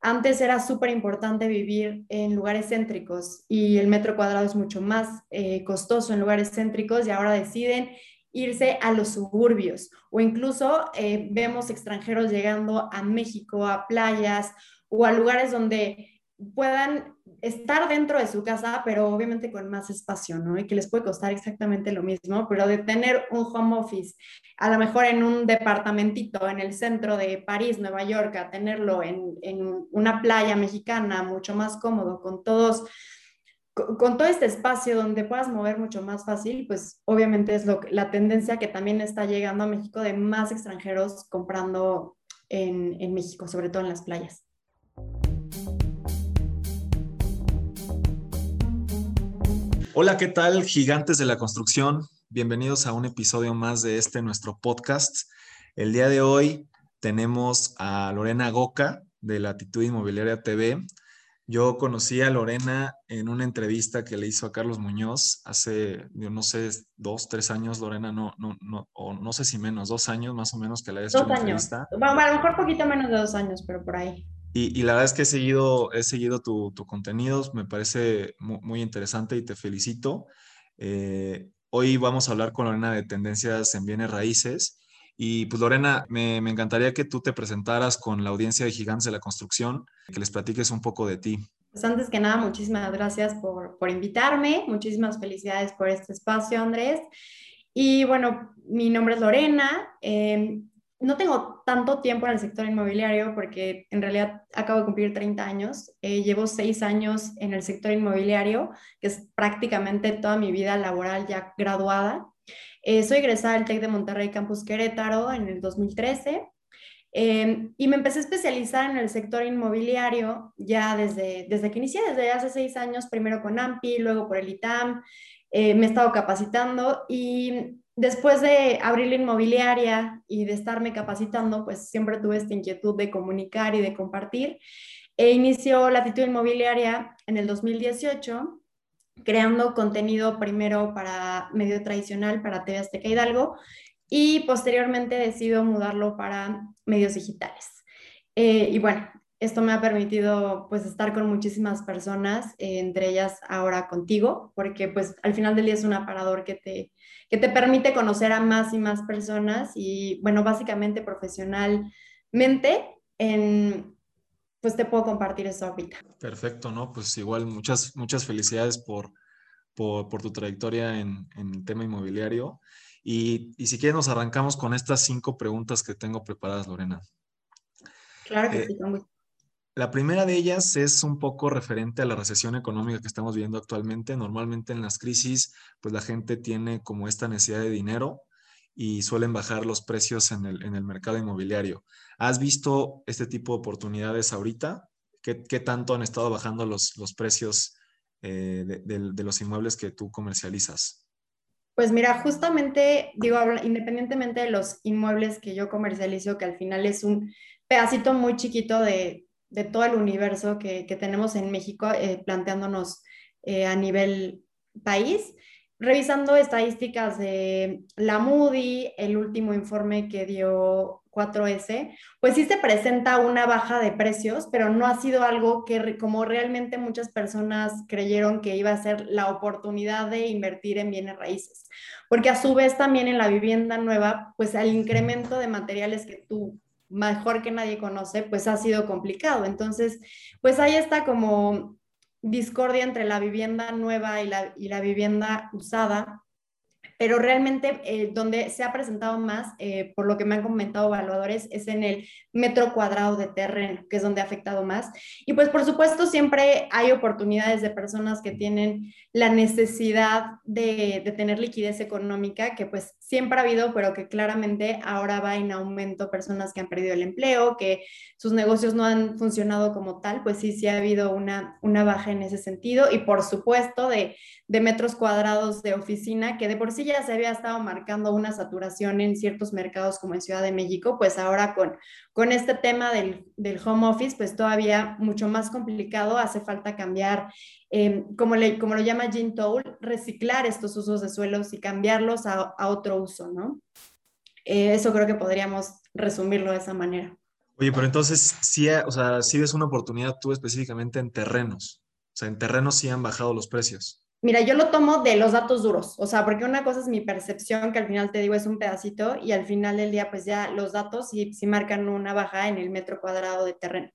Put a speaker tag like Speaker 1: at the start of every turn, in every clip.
Speaker 1: Antes era súper importante vivir en lugares céntricos y el metro cuadrado es mucho más eh, costoso en lugares céntricos y ahora deciden irse a los suburbios o incluso eh, vemos extranjeros llegando a México, a playas o a lugares donde puedan estar dentro de su casa, pero obviamente con más espacio, ¿no? Y que les puede costar exactamente lo mismo, pero de tener un home office, a lo mejor en un departamentito en el centro de París, Nueva York, a tenerlo en, en una playa mexicana mucho más cómodo, con todos con todo este espacio donde puedas mover mucho más fácil, pues obviamente es lo, la tendencia que también está llegando a México de más extranjeros comprando en, en México, sobre todo en las playas.
Speaker 2: Hola, ¿qué tal, gigantes de la construcción? Bienvenidos a un episodio más de este nuestro podcast. El día de hoy tenemos a Lorena Goca de Latitud Inmobiliaria TV. Yo conocí a Lorena en una entrevista que le hizo a Carlos Muñoz hace, yo no sé, dos, tres años, Lorena, no, no, no, o no sé si menos, dos años más o menos que la hayas hecho
Speaker 1: años. entrevista. Bueno, a lo mejor poquito menos de dos años, pero por ahí.
Speaker 2: Y, la verdad es que he seguido, he seguido tu, tu contenido, me parece muy, interesante y te felicito. Eh, hoy vamos a hablar con Lorena de tendencias en bienes raíces. Y pues Lorena, me, me, encantaría que tú te presentaras con la audiencia de Gigantes de la Construcción, que les platiques un poco de ti.
Speaker 1: Pues antes que nada, muchísimas gracias por, por invitarme, muchísimas felicidades por este espacio, Andrés. Y bueno, mi nombre es Lorena. Eh, no tengo tanto tiempo en el sector inmobiliario porque en realidad acabo de cumplir 30 años. Eh, llevo seis años en el sector inmobiliario, que es prácticamente toda mi vida laboral ya graduada. Eh, soy egresada del TEC de Monterrey Campus Querétaro en el 2013 em, y me empecé a especializar en el sector inmobiliario ya desde, desde que inicié, desde hace seis años, primero con AMPI, luego por el ITAM. Eh, me he estado capacitando y después de abrir la inmobiliaria y de estarme capacitando, pues siempre tuve esta inquietud de comunicar y de compartir. E inició Latitud Inmobiliaria en el 2018, creando contenido primero para medio tradicional, para TV Azteca Hidalgo, y posteriormente decido mudarlo para medios digitales. Eh, y bueno, esto me ha permitido pues estar con muchísimas personas, eh, entre ellas ahora contigo, porque pues al final del día es un aparador que te, que te permite conocer a más y más personas y, bueno, básicamente profesionalmente, en, pues te puedo compartir eso ahorita.
Speaker 2: Perfecto, ¿no? Pues igual muchas, muchas felicidades por, por, por tu trayectoria en, en, el tema inmobiliario. Y, y, si quieres nos arrancamos con estas cinco preguntas que tengo preparadas, Lorena.
Speaker 1: Claro que eh, sí,
Speaker 2: la primera de ellas es un poco referente a la recesión económica que estamos viviendo actualmente. Normalmente en las crisis, pues la gente tiene como esta necesidad de dinero y suelen bajar los precios en el, en el mercado inmobiliario. ¿Has visto este tipo de oportunidades ahorita? ¿Qué, tanto han estado bajando los, los precios eh, de, de los inmuebles que tú comercializas?
Speaker 1: Pues mira, justamente, digo, independientemente de los inmuebles que yo comercializo, que al final es un pedacito muy chiquito de, de todo el universo que, tenemos en México, eh, planteándonos eh, a nivel país. Revisando estadísticas de la Moody, el último informe que dio 4S, pues sí se presenta una baja de precios, pero no ha sido algo que como realmente muchas personas creyeron que iba a ser la oportunidad de invertir en bienes raíces. Porque a su vez también en la vivienda nueva, pues el incremento de materiales que tú mejor que nadie conoce, pues ha sido complicado. Entonces, pues ahí está como discordia entre la vivienda nueva y la, y la vivienda usada, pero realmente eh, donde se ha presentado más, eh, por lo que me han comentado evaluadores, es en el metro cuadrado de terreno, que es donde ha afectado más. Y pues por supuesto siempre hay oportunidades de personas que tienen la necesidad de, de tener liquidez económica, que pues siempre ha habido, pero que claramente ahora va en aumento personas que han perdido el empleo, que sus negocios no han funcionado como tal, pues sí, sí ha habido una, una baja en ese sentido. Y por supuesto de, de metros cuadrados de oficina, que de por sí ya se había estado marcando una saturación en ciertos mercados como en Ciudad de México, pues ahora con, con este tema del, del home office, pues todavía mucho más complicado, hace falta cambiar, eh, como, le, como lo llama Jean Toll, reciclar estos usos de suelos y cambiarlos a, a otro uso, ¿no? Eh, eso creo que podríamos resumirlo de esa manera.
Speaker 2: Oye, pero entonces sí, o sea, sí ves una oportunidad tú específicamente en terrenos. O sea, en terrenos sí han bajado los precios.
Speaker 1: Mira, yo lo tomo de los datos duros, o sea, porque una cosa es mi percepción, que al final te digo es un pedacito, y al final del día, pues ya los datos sí, sí marcan una baja en el metro cuadrado de terreno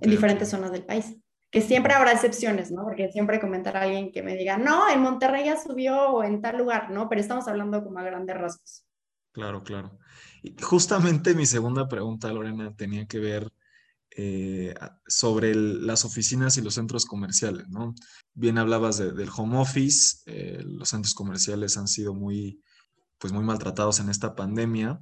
Speaker 1: en diferentes zonas del país. Que siempre habrá excepciones, ¿no? Porque siempre comentará alguien que me diga, no, en Monterrey ya subió o en tal lugar, ¿no? Pero estamos hablando como a grandes rasgos.
Speaker 2: Claro, claro. Y justamente mi segunda pregunta, Lorena, tenía que ver eh, sobre las oficinas y los centros comerciales. Bien hablabas del home office, eh, los centros comerciales han sido muy, pues muy maltratados en esta pandemia.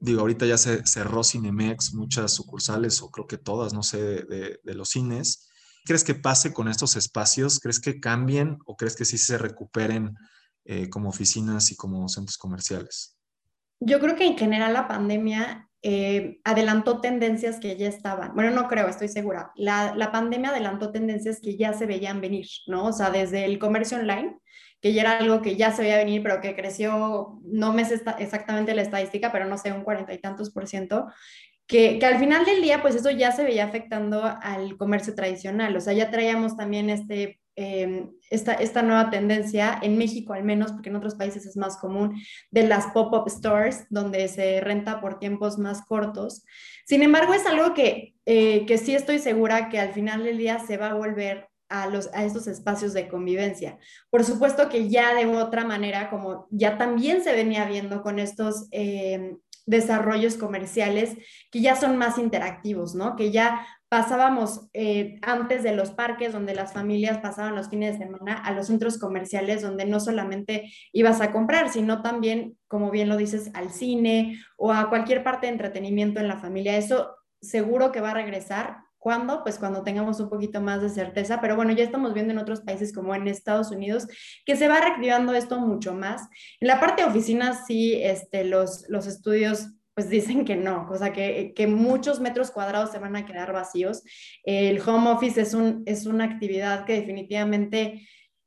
Speaker 2: Digo, ahorita ya se cerró Cinemex, muchas sucursales, o creo que todas, no sé, de, los cines. ¿Crees que pase con estos espacios? ¿Crees que cambien o crees que sí se recuperen eh, como oficinas y como centros comerciales?
Speaker 1: Yo creo que en general la pandemia eh, adelantó tendencias que ya estaban. Bueno, no creo, estoy segura. La, la, pandemia adelantó tendencias que ya se veían venir, ¿no? O sea, desde el comercio online, que ya era algo que ya se veía venir, pero que creció, no me sé exactamente la estadística, pero no sé, un cuarenta y tantos por ciento. Que, que, al final del día, pues eso ya se veía afectando al comercio tradicional. O sea, ya traíamos también este Em, esta, esta nueva tendencia, en México al menos, porque en otros países es más común, de las pop-up stores, donde se renta por tiempos más cortos. Sin embargo, es algo que, eh, que sí estoy segura que al final del día se va a volver a, los, a estos espacios de convivencia. Por supuesto que ya de otra manera, como ya también se venía viendo con estos em, desarrollos comerciales que ya son más interactivos, ¿no? Que ya pasábamos eh, antes de los parques donde las familias pasaban los fines de semana a los centros comerciales donde no solamente ibas a comprar, sino también, como bien lo dices, al cine o a cualquier parte de entretenimiento en la familia. Eso seguro que va a regresar. ¿Cuándo? Pues cuando tengamos un poquito más de certeza. Pero bueno, ya estamos viendo en otros países como en Estados Unidos que se va reactivando esto mucho más. En la parte de oficinas, sí, este, los, los estudios pues dicen que no, o sea, que, que, muchos metros cuadrados se van a quedar vacíos. El home office es, un, es una actividad que definitivamente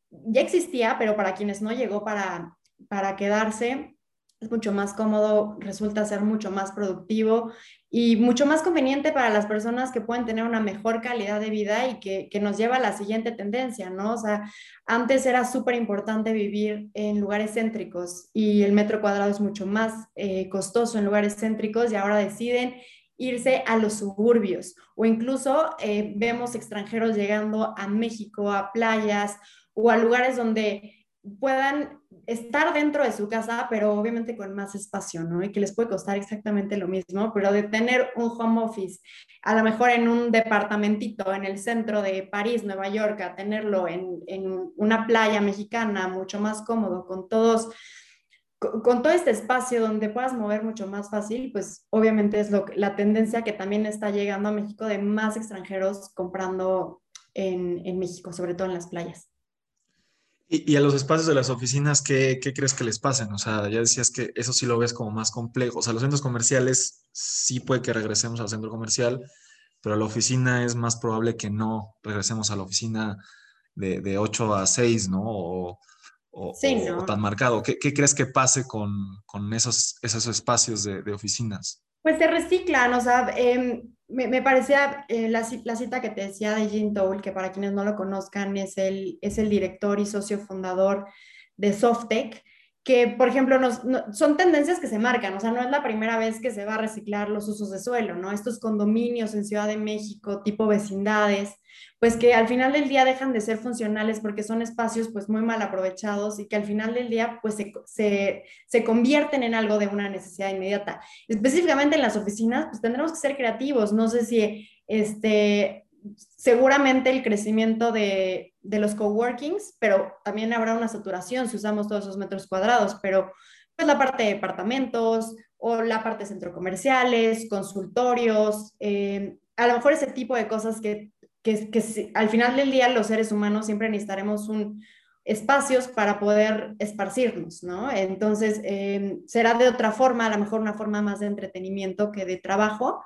Speaker 1: ya existía, pero para quienes no llegó para, para quedarse, es mucho más cómodo, resulta ser mucho más productivo y mucho más conveniente para las personas que pueden tener una mejor calidad de vida y que, nos lleva a la siguiente tendencia, ¿no? O sea, antes era súper importante vivir en lugares céntricos y el metro cuadrado es mucho más eh, costoso en lugares céntricos y ahora deciden irse a los suburbios o incluso eh, vemos extranjeros llegando a México, a playas o a lugares donde puedan estar dentro de su casa, pero obviamente con más espacio, ¿no? Y que les puede costar exactamente lo mismo, pero de tener un home office, a lo mejor en un departamentito en el centro de París, Nueva York, a tenerlo en, en una playa mexicana, mucho más cómodo, con todos con, todo este espacio donde puedas mover mucho más fácil, pues obviamente es lo, la tendencia que también está llegando a México de más extranjeros comprando en, en México, sobre todo en las playas.
Speaker 2: Y, a los espacios de las oficinas, ¿qué, ¿qué, crees que les pasen? O sea, ya decías que eso sí lo ves como más complejo. O sea, los centros comerciales sí puede que regresemos al centro comercial, pero a la oficina es más probable que no regresemos a la oficina de, de 8 a 6, ¿no? O, o, tan marcado. ¿Qué, ¿Qué, crees que pase con, con esos, esos espacios de, de, oficinas?
Speaker 1: Pues se reciclan, o sea, eh, me, me, parecía eh, la, la, cita que te decía de Jim Towl, que para quienes no lo conozcan es el, es el director y socio fundador de Softec, que, por ejemplo, nos, son tendencias que se marcan, o sea, no es la primera vez que se va a reciclar los usos de suelo, ¿no? Estos condominios en Ciudad de México, tipo vecindades, pues que al final del día dejan de ser funcionales porque son espacios pues muy mal aprovechados y que al final del día pues se, se, se convierten en algo de una necesidad inmediata. Específicamente en las oficinas, pues tendremos que ser creativos, no sé si este, seguramente el crecimiento de, de, los coworkings, pero también habrá una saturación si usamos todos esos metros cuadrados, pero pues la parte de departamentos o la parte de centro comerciales, consultorios, eh, a lo mejor ese tipo de cosas que, que, que al final del día los seres humanos siempre necesitaremos un, espacios para poder esparcirnos, ¿no? Entonces, eh, será de otra forma, a lo mejor una forma más de entretenimiento que de trabajo,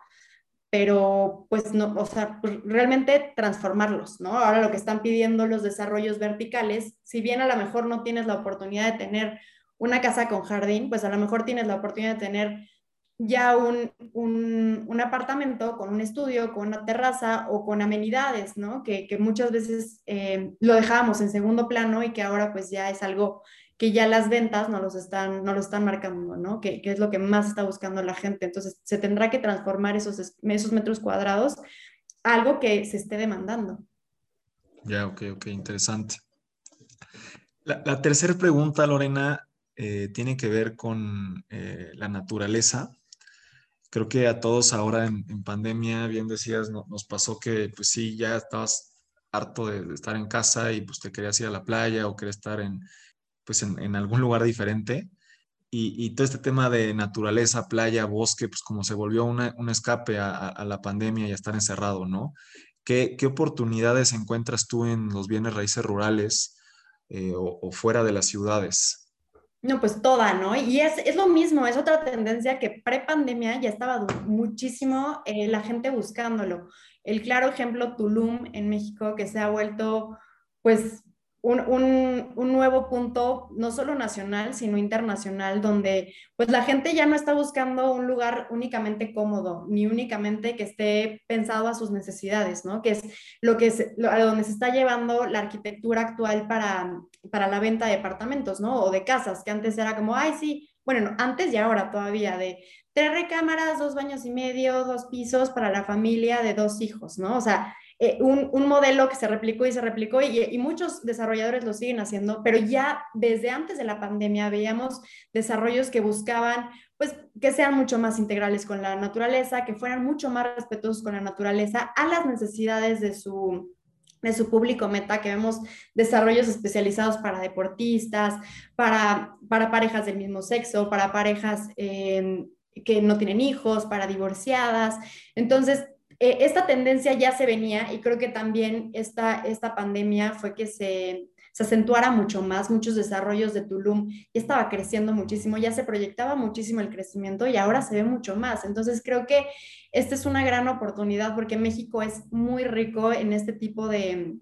Speaker 1: pero pues no, o sea, realmente transformarlos, ¿no? Ahora lo que están pidiendo los desarrollos verticales, si bien a lo mejor no tienes la oportunidad de tener una casa con jardín, pues a lo mejor tienes la oportunidad de tener ya un, un, apartamento con un estudio, con una terraza o con amenidades, ¿no? Que, que muchas veces eh, lo dejábamos en segundo plano y que ahora pues ya es algo que ya las ventas no los están, no lo están marcando, ¿no? Que, que, es lo que más está buscando la gente. Entonces, se tendrá que transformar esos, esos metros cuadrados a algo que se esté demandando.
Speaker 2: Ya, ok, ok, interesante. La, la tercera pregunta, Lorena, eh, tiene que ver con eh, la naturaleza. Creo que a todos ahora en, pandemia, bien decías, nos pasó que pues sí, ya estabas harto de, estar en casa y pues te querías ir a la playa o querías estar en, pues en, algún lugar diferente. Y, todo este tema de naturaleza, playa, bosque, pues como se volvió un escape a, la pandemia y a estar encerrado, ¿no? ¿Qué, ¿Qué, oportunidades encuentras tú en los bienes raíces rurales eh, o, fuera de las ciudades?
Speaker 1: No, pues toda, ¿no? Y es, es lo mismo, es otra tendencia que pre-pandemia ya estaba muchísimo eh, la gente buscándolo. El claro ejemplo, Tulum en México, que se ha vuelto, pues, un, nuevo punto, no solo nacional, sino internacional, donde pues la gente ya no está buscando un lugar únicamente cómodo, ni únicamente que esté pensado a sus necesidades, ¿no? Que es lo que es, a donde se está llevando la arquitectura actual para, para la venta de departamentos, ¿no? O de casas, que antes era como, ay, sí, bueno, antes y ahora todavía, de tres recámaras, dos baños y medio, dos pisos para la familia de dos hijos, ¿no? O sea, eh, un, un, modelo que se replicó y se replicó y, muchos desarrolladores lo siguen haciendo, pero ya desde antes de la pandemia veíamos desarrollos que buscaban pues que sean mucho más integrales con la naturaleza, que fueran mucho más respetuosos con la naturaleza, a las necesidades de su, de su público meta, que vemos desarrollos especializados para deportistas, para, para parejas del mismo sexo, para parejas eh, que no tienen hijos, para divorciadas. Entonces, eh, esta tendencia ya se venía y creo que también esta, esta pandemia fue que se, se acentuara mucho más, muchos desarrollos de Tulum ya estaba creciendo muchísimo, ya se proyectaba muchísimo el crecimiento y ahora se ve mucho más. Entonces creo que esta es una gran oportunidad porque México es muy rico en este tipo de,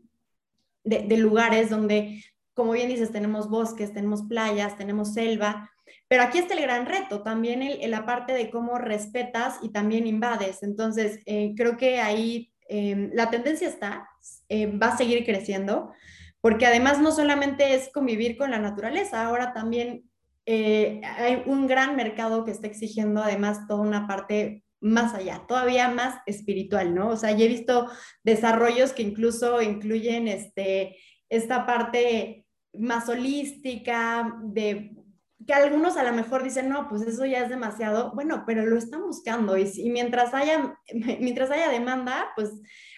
Speaker 1: de, de lugares donde, como bien dices, tenemos bosques, tenemos playas, tenemos selva, pero aquí está el gran reto, también el, la parte de cómo respetas y también invades. Entonces, eh, creo que ahí em, la tendencia está, eh, va a seguir creciendo, porque además no solamente es convivir con la naturaleza, ahora también eh, hay un gran mercado que está exigiendo además toda una parte más allá, todavía más espiritual, ¿no? O sea, ya he visto desarrollos que incluso incluyen este, esta parte más holística, de que algunos a lo mejor dicen, no, pues eso ya es demasiado, bueno, pero lo están buscando y, mientras, haya, mientras haya demanda, pues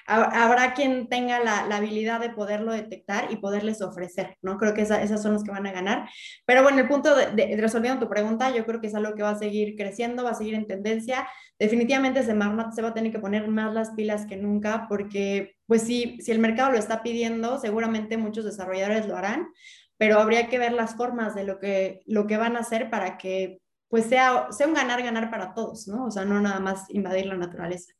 Speaker 1: habrá quien tenga la, habilidad de poderlo detectar y poderles ofrecer, ¿no? Creo que esas son los que van a ganar. Pero bueno, el punto de, resolviendo tu pregunta, yo creo que es algo que va a seguir creciendo, va a seguir en tendencia. Definitivamente Semarnat se va a tener que poner más las pilas que nunca porque, pues sí, si el mercado lo está pidiendo, seguramente muchos desarrolladores lo harán pero habría que ver las formas de lo que, lo que van a hacer para que pues sea, sea un ganar-ganar para todos, ¿no? O sea, no nada más invadir la naturaleza.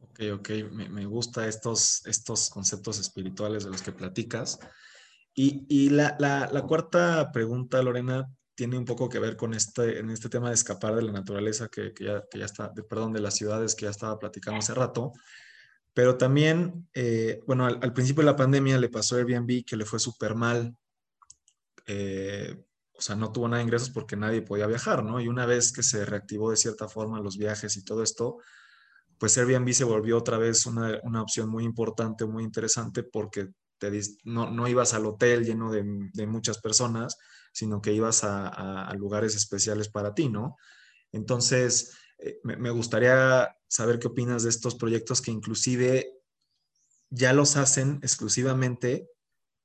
Speaker 2: Ok, ok, me, me gustan estos, estos conceptos espirituales de los que platicas. Y, y la, la, la, cuarta pregunta, Lorena, tiene un poco que ver con este, en este tema de escapar de la naturaleza que, que, ya, que ya, está, de, perdón, de las ciudades que ya estaba platicando hace rato. Pero también, eh, bueno, al, principio de la pandemia le pasó a Airbnb que le fue súper mal. Eh, o sea, no tuvo nada de ingresos porque nadie podía viajar, ¿no? Y una vez que se reactivó de cierta forma los viajes y todo esto, pues Airbnb se volvió otra vez una, una opción muy importante, muy interesante, porque te, no, no ibas al hotel lleno de, de muchas personas, sino que ibas a, a, lugares especiales para ti, ¿no? Entonces, eh, me, gustaría saber qué opinas de estos proyectos que inclusive ya los hacen exclusivamente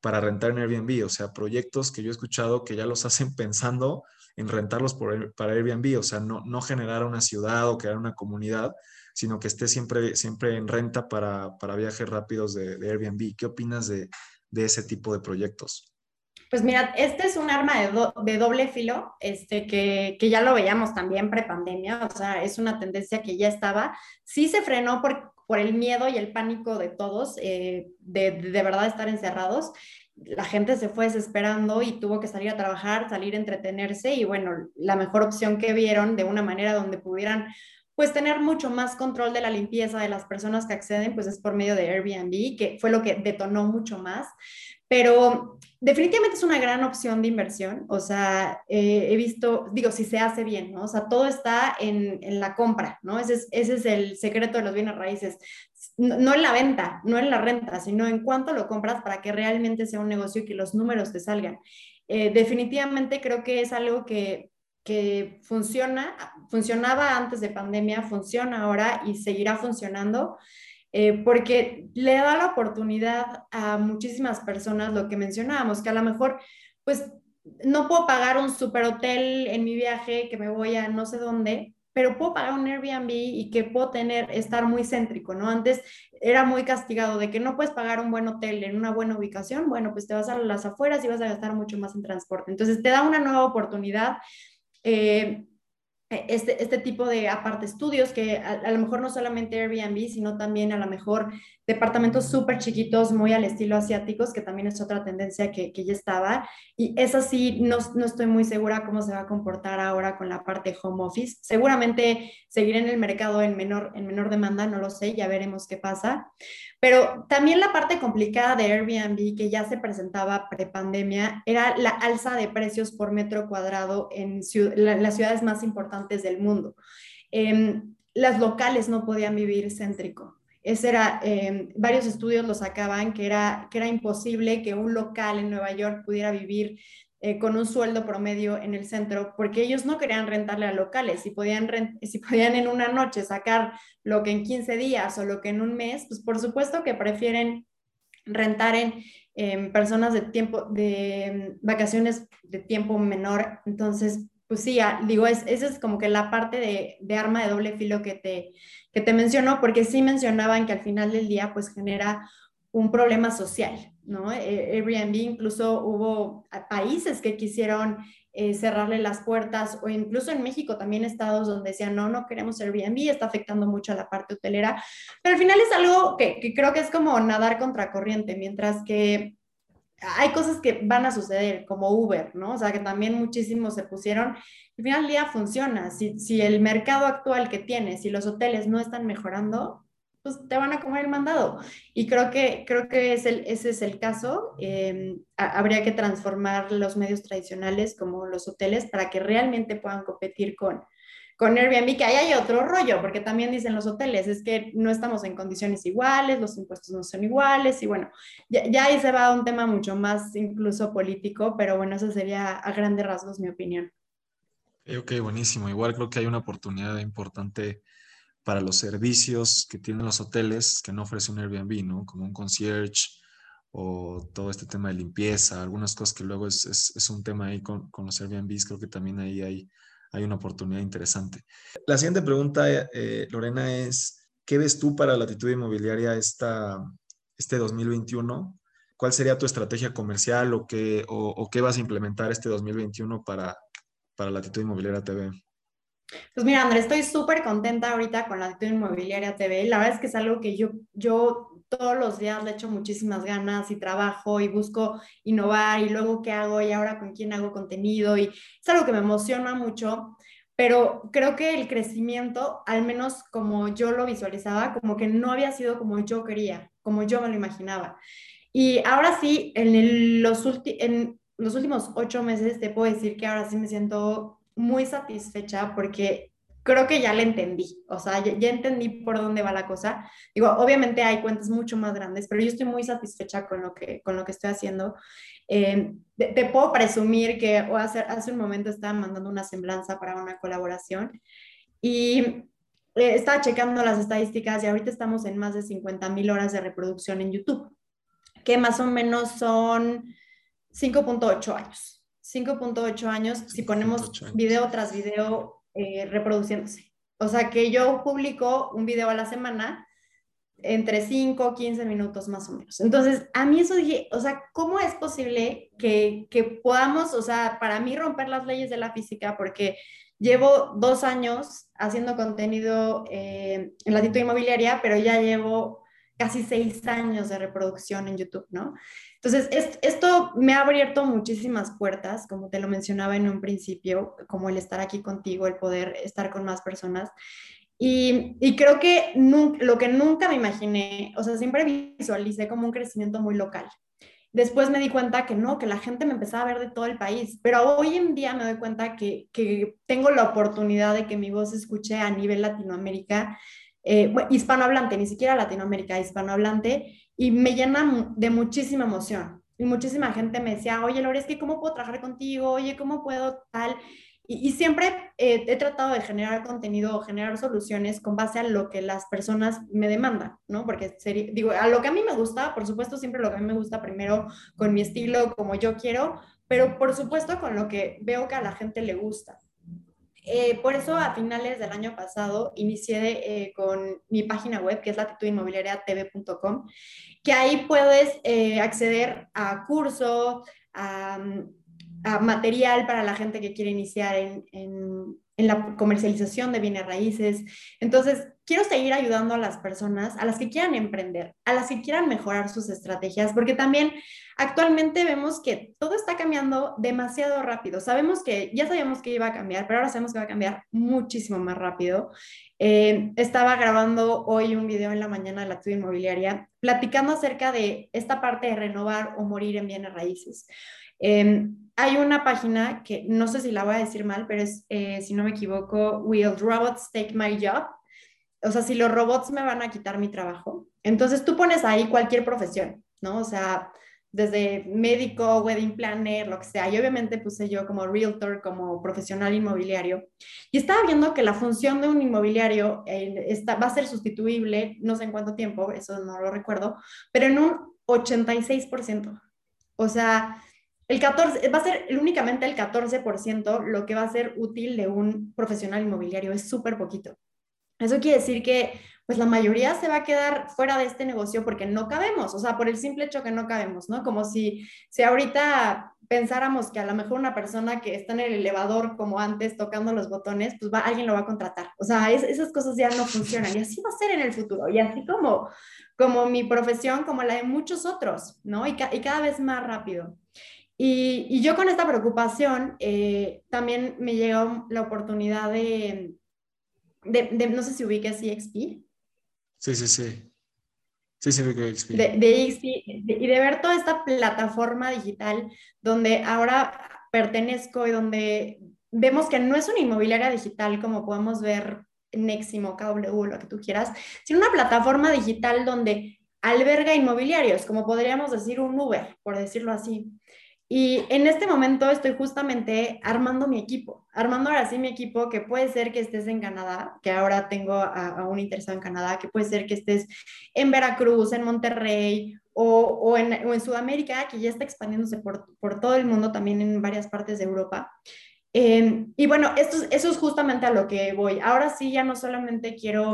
Speaker 2: para rentar en Airbnb, o sea, proyectos que yo he escuchado que ya los hacen pensando en rentarlos para Airbnb, o sea, no, no generar una ciudad o crear una comunidad, sino que esté siempre, siempre en renta para, para viajes rápidos de, Airbnb. ¿Qué opinas de, de ese tipo de proyectos?
Speaker 1: Pues mira, este es un arma de, doble filo, este, que, ya lo veíamos también prepandemia, o sea, es una tendencia que ya estaba. Sí se frenó por, el miedo y el pánico de todos, eh, de, de verdad estar encerrados, la gente se fue desesperando y tuvo que salir a trabajar, salir a entretenerse y bueno, la mejor opción que vieron de una manera donde pudieran pues tener mucho más control de la limpieza de las personas que acceden, pues es por medio de Airbnb, que fue lo que detonó mucho más. Pero definitivamente es una gran opción de inversión. O sea, eh, he visto, digo, si se hace bien, ¿no? O sea, todo está en, en la compra, ¿no? Ese es, ese es, el secreto de los bienes raíces. No, en la venta, no en la renta, sino en cuánto lo compras para que realmente sea un negocio y que los números te salgan. Eh, definitivamente creo que es algo que que funciona, funcionaba antes de pandemia, funciona ahora y seguirá funcionando, eh, porque le da la oportunidad a muchísimas personas, lo que mencionábamos, que a lo mejor, pues, no puedo pagar un super hotel en mi viaje, que me voy a no sé dónde, pero puedo pagar un Airbnb y que puedo tener, estar muy céntrico, ¿no? Antes era muy castigado de que no puedes pagar un buen hotel en una buena ubicación, bueno, pues te vas a las afueras y vas a gastar mucho más en transporte. Entonces te da una nueva oportunidad eh, este, este tipo de aparte estudios que a, lo mejor no solamente Airbnb, sino también a lo mejor departamentos súper chiquitos, muy al estilo asiáticos, que también es otra tendencia que, que ya estaba. Y esa sí, no, no, estoy muy segura cómo se va a comportar ahora con la parte home office. Seguramente seguiré en el mercado en menor, en menor demanda, no lo sé, ya veremos qué pasa. Pero también la parte complicada de Airbnb que ya se presentaba prepandemia era la alza de precios por metro cuadrado en las ciudades más importantes del mundo. Eh, las locales no podían vivir céntrico. Ese era, eh, varios estudios lo sacaban, que era, que era imposible que un local en Nueva York pudiera vivir eh, con un sueldo promedio en el centro, porque ellos no querían rentarle a locales. Si podían, si podían en una noche sacar lo que en 15 días o lo que en un mes, pues por supuesto que prefieren rentar en personas de tiempo, de vacaciones de tiempo menor. Entonces, pues sí, digo, es, esa es como que la parte de, de, arma de doble filo que te, que te mencionó, porque sí mencionaban que al final del día pues genera un problema social, ¿no? Eh, Airbnb incluso hubo países que quisieron eh, cerrarle las puertas o incluso en México también estados donde decían, no, no queremos Airbnb, está afectando mucho a la parte hotelera, pero al final es algo que, que creo que es como nadar contra corriente, mientras que hay cosas que van a suceder, como Uber, ¿no? O sea, que también muchísimos se pusieron. Al final del día funciona. Si, si el mercado actual que tienes, si los hoteles no están mejorando, pues te van a comer el mandado. Y creo que, creo que es el, ese es el caso. Eh, habría que transformar los medios tradicionales como los hoteles para que realmente puedan competir con, con Airbnb, que ahí hay otro rollo, porque también dicen los hoteles, es que no estamos en condiciones iguales, los impuestos no son iguales, y bueno, ya, ya ahí se va a un tema mucho más incluso político, pero bueno, eso sería a grandes rasgos mi opinión.
Speaker 2: Ok, buenísimo. Igual creo que hay una oportunidad importante para los servicios que tienen los hoteles que no ofrece un Airbnb, ¿no? Como un concierge o todo este tema de limpieza, algunas cosas que luego es, un tema ahí con, con los Airbnbs, creo que también ahí hay hay una oportunidad interesante. La siguiente pregunta, eh, Lorena, es, ¿qué ves tú para la actitud inmobiliaria esta, este 2021? ¿Cuál sería tu estrategia comercial o qué, o qué vas a implementar este 2021 para, para la actitud inmobiliaria TV?
Speaker 1: Pues mira, Andrés, estoy súper contenta ahorita con la actitud inmobiliaria TV. La verdad es que es algo que yo, yo todos los días le echo muchísimas ganas y trabajo y busco innovar y luego qué hago y ahora con quién hago contenido y es algo que me emociona mucho, pero creo que el crecimiento, al menos como yo lo visualizaba, como que no había sido como yo quería, como yo me lo imaginaba. Y ahora sí, en, el, los, en los últimos ocho meses te puedo decir que ahora sí me siento muy satisfecha porque creo que ya le entendí, o sea, ya, ya, entendí por dónde va la cosa. Digo, obviamente hay cuentas mucho más grandes, pero yo estoy muy satisfecha con lo que, con lo que estoy haciendo. Eh, te, te, puedo presumir que hace, hace un momento estaba mandando una semblanza para una colaboración y eh, estaba checando las estadísticas y ahorita estamos en más de 50 mil horas de reproducción en YouTube, que más o menos son 5.8 años. 5.8 años, si ponemos video tras video eh, reproduciéndose. O sea que yo publico un video a la semana entre 5 15 minutos más o menos. Entonces, a mí eso dije, o sea, ¿cómo es posible que, que podamos, o sea, para mí romper las leyes de la física? Porque llevo dos años haciendo contenido eh, en la título inmobiliaria, pero ya llevo casi seis años de reproducción en YouTube, ¿no? Entonces, esto me ha abierto muchísimas puertas, como te lo mencionaba en un principio, como el estar aquí contigo, el poder estar con más personas. Y, y creo que lo que nunca me imaginé, o sea, siempre visualicé como un crecimiento muy local. Después me di cuenta que no, que la gente me empezaba a ver de todo el país, pero hoy en día me doy cuenta que, que tengo la oportunidad de que mi voz se escuche a nivel Latinoamérica, eh, hispanohablante, ni siquiera Latinoamérica, hispanohablante, y me llena de muchísima emoción. Y muchísima gente me decía, oye, Lore, cómo puedo trabajar contigo, oye, cómo puedo tal. Y, siempre eh, he tratado de generar contenido, generar soluciones con base a lo que las personas me demandan, ¿no? Porque digo, a lo que a mí me gusta, por supuesto, siempre lo que a mí me gusta primero con mi estilo, como yo quiero, pero por supuesto con lo que veo que a la gente le gusta. Eh, por eso a finales del año pasado inicié eh, con mi página web, que es latitudinmobiliariatv.com, que ahí puedes acceder a cursos, a material para la gente que quiere iniciar en, en, la comercialización de bienes raíces. Entonces, quiero seguir ayudando a las personas, a las que quieran emprender, a las que quieran mejorar sus estrategias, porque también actualmente vemos que todo está cambiando demasiado rápido. Sabemos que ya sabíamos que iba a cambiar, pero ahora sabemos que va a cambiar muchísimo más rápido. Eh, estaba grabando hoy un video en la mañana de la tuya inmobiliaria, platicando acerca de esta parte de renovar o morir en bienes raíces. Em, hay una página que no sé si la voy a decir mal, pero es, eh, si no me equivoco, Will Robots Take My Job? O sea, si los robots me van a quitar mi trabajo. Entonces tú pones ahí cualquier profesión, ¿no? O sea, desde médico, wedding planner, lo que sea. Y obviamente puse yo como realtor, como profesional inmobiliario. Y estaba viendo que la función de un inmobiliario eh, va a ser sustituible, no sé en cuánto tiempo, eso no lo recuerdo, pero en un 86%. O sea, el 14, va a ser únicamente el 14% lo que va a ser útil de un profesional inmobiliario, es súper poquito. Eso quiere decir que pues la mayoría se va a quedar fuera de este negocio porque no cabemos, o sea, por el simple hecho que no cabemos, ¿no? Como si, si ahorita pensáramos que a lo mejor una persona que está en el elevador como antes tocando los botones, pues va, alguien lo va a contratar. O sea, esas cosas ya no funcionan y así va a ser en el futuro. Y así como, como mi profesión, como la de muchos otros, ¿no? Y, y cada vez más rápido. Y, yo con esta preocupación eh, también me llegó la oportunidad de, de, no sé si ubiques EXP.
Speaker 2: Sí, sí, sí. Sí, sí, EXP.
Speaker 1: De, de EXP y de ver toda esta plataforma digital donde ahora pertenezco y donde vemos que no es una inmobiliaria digital como podemos ver Neximo, KW, lo que tú quieras, sino una plataforma digital donde alberga inmobiliarios, como podríamos decir un Uber, por decirlo así. Y en este momento estoy justamente armando mi equipo, armando ahora sí mi equipo, que puede ser que estés en Canadá, que ahora tengo a, un interesado en Canadá, que puede ser que estés en Veracruz, en Monterrey o, o, en, o en, Sudamérica, que ya está expandiéndose por, por, todo el mundo, también en varias partes de Europa. Eh, y bueno, esto, eso es justamente a lo que voy. Ahora sí, ya no solamente quiero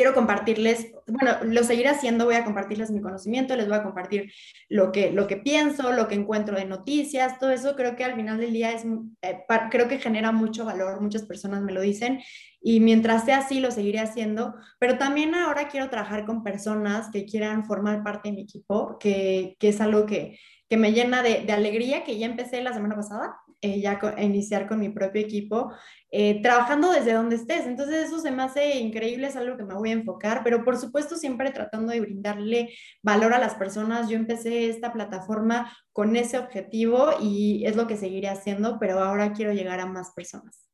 Speaker 1: quiero compartirles, bueno, lo seguiré haciendo, voy a compartirles mi conocimiento, les voy a compartir lo que, lo que pienso, lo que encuentro de noticias, todo eso creo que al final del día es, eh, creo que genera mucho valor, muchas personas me lo dicen y mientras sea así lo seguiré haciendo, pero también ahora quiero trabajar con personas que quieran formar parte de mi equipo, que, que es algo que, que me llena de, de, alegría, que ya empecé la semana pasada, eh, ya a iniciar con mi propio equipo, eh, trabajando desde donde estés. Entonces eso se me hace increíble, es algo que me voy a enfocar, pero por supuesto siempre tratando de brindarle valor a las personas. Yo empecé esta plataforma con ese objetivo y es lo que seguiré haciendo, pero ahora quiero llegar a más personas.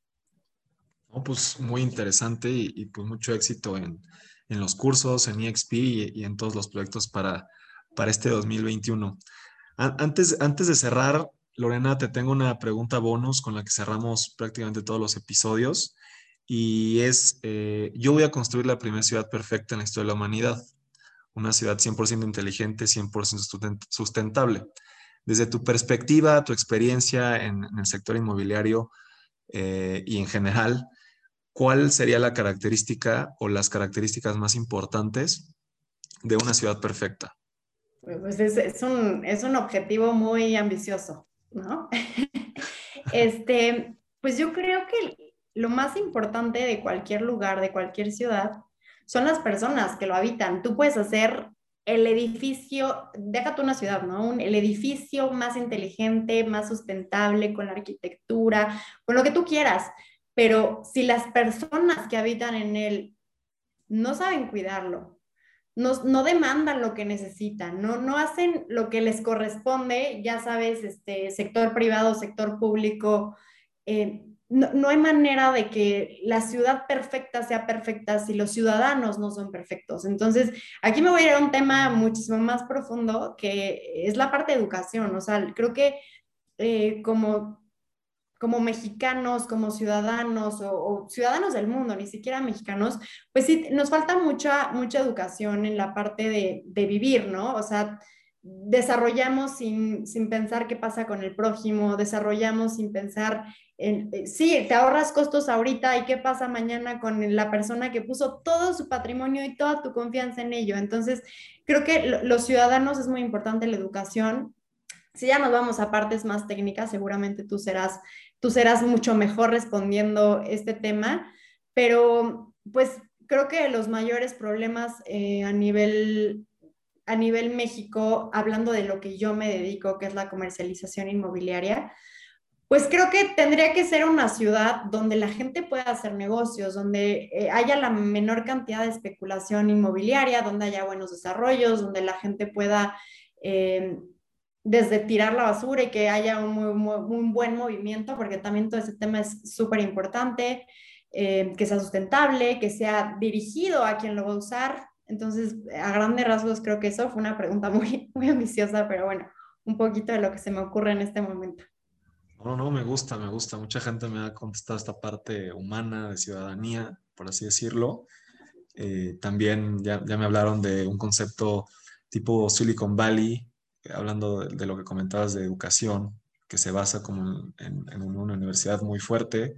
Speaker 2: pues muy interesante y, pues mucho éxito en, en, los cursos, en EXP y, y, en todos los proyectos para, para este 2021. Antes, antes de cerrar, Lorena, te tengo una pregunta bonus con la que cerramos prácticamente todos los episodios y es, eh, yo voy a construir la primera ciudad perfecta en la historia de la humanidad, una ciudad 100% inteligente, 100% sustentable. Desde tu perspectiva, tu experiencia en, el sector inmobiliario eh, y en general, ¿cuál sería la característica o las características más importantes de una ciudad perfecta?
Speaker 1: Pues es, un, es un objetivo muy ambicioso. ¿No? este, Pues yo creo que lo más importante de cualquier lugar, de cualquier ciudad, son las personas que lo habitan. Tú puedes hacer el edificio, déjate una ciudad, ¿no? el edificio más inteligente, más sustentable, con la arquitectura, con lo que tú quieras, pero si las personas que habitan en él no saben cuidarlo, no, no demandan lo que necesitan, no, no hacen lo que les corresponde, ya sabes, este, sector privado, sector público, eh, no, hay manera de que la ciudad perfecta sea perfecta si los ciudadanos no son perfectos. Entonces, aquí me voy a ir a un tema muchísimo más profundo, que es la parte de educación. O sea, creo que eh, como, como mexicanos, como ciudadanos o, ciudadanos del mundo, ni siquiera mexicanos, pues sí, nos falta mucha, mucha educación en la parte de, vivir, ¿no? O sea, desarrollamos sin, sin, pensar qué pasa con el prójimo, desarrollamos sin pensar en, eh, sí, te ahorras costos ahorita y qué pasa mañana con la persona que puso todo su patrimonio y toda tu confianza en ello. Entonces, creo que los ciudadanos es muy importante la educación. Si ya nos vamos a partes más técnicas, seguramente tú serás, tú serás mucho mejor respondiendo este tema, pero pues creo que los mayores problemas eh, a nivel a nivel México, hablando de lo que yo me dedico, que es la comercialización inmobiliaria, pues creo que tendría que ser una ciudad donde la gente pueda hacer negocios, donde eh, haya la menor cantidad de especulación inmobiliaria, donde haya buenos desarrollos, donde la gente pueda eh, desde tirar la basura y que haya un, buen movimiento, porque también todo ese tema es súper importante, eh, que sea sustentable, que sea dirigido a quien lo va a usar, entonces, a grandes rasgos, creo que eso fue una pregunta muy, muy ambiciosa, pero bueno, un poquito de lo que se me ocurre en este momento.
Speaker 2: No, no, me gusta, me gusta. Mucha gente me ha contestado esta parte humana de ciudadanía, por así decirlo. Eh, también ya, ya, me hablaron de un concepto tipo Silicon Valley, hablando de, lo que comentabas de educación, que se basa como en, en una universidad muy fuerte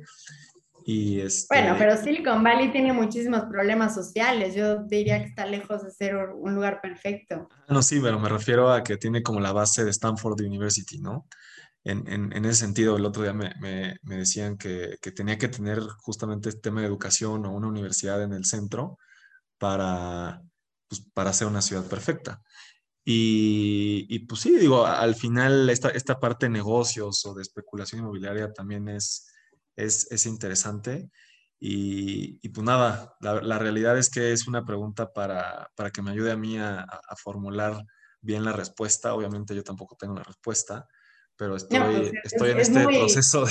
Speaker 2: este
Speaker 1: bueno, pero Silicon Valley tiene muchísimos problemas sociales. Yo diría que está lejos de ser un lugar perfecto.
Speaker 2: Ah, no, sí, pero me refiero a que tiene como la base de Stanford University, ¿no? En, en, en ese sentido, el otro día me, me, me decían que, que, tenía que tener justamente este tema de educación o una universidad en el centro para, pues, para ser una ciudad perfecta. Y, y, pues sí, digo, al final esta, esta parte de negocios o de especulación inmobiliaria también es, es, interesante. Y, pues nada, la, realidad es que es una pregunta para, que me ayude a mí a, formular bien la respuesta. Obviamente yo tampoco tengo la respuesta, pero estoy, pues, estoy en este proceso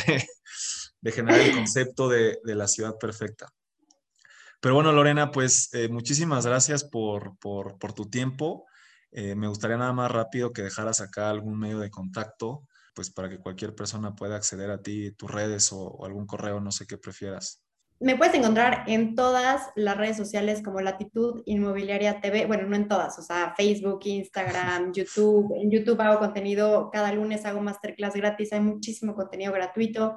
Speaker 2: de, generar el concepto de, la ciudad perfecta. Pero bueno, Lorena, pues eh, muchísimas gracias por, tu tiempo. Eh, me gustaría nada más rápido que dejaras acá algún medio de contacto pues para que cualquier persona pueda acceder a ti, tus redes o, algún correo, no sé qué prefieras.
Speaker 1: Me puedes encontrar en todas las redes sociales como Latitud Inmobiliaria TV, bueno, no en todas, o sea, Facebook, Instagram, YouTube. En YouTube hago contenido, cada lunes hago masterclass gratis, hay muchísimo contenido gratuito.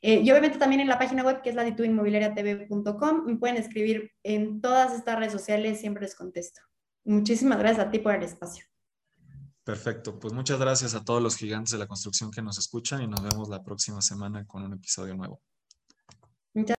Speaker 1: Eh, y obviamente también en la página web que es latitudinmobiliariatv.com, me pueden escribir en todas estas redes sociales, siempre les contesto. Muchísimas gracias a ti por el espacio.
Speaker 2: Perfecto, pues muchas gracias a todos los gigantes de la construcción que nos escuchan y nos vemos la próxima semana con un episodio nuevo.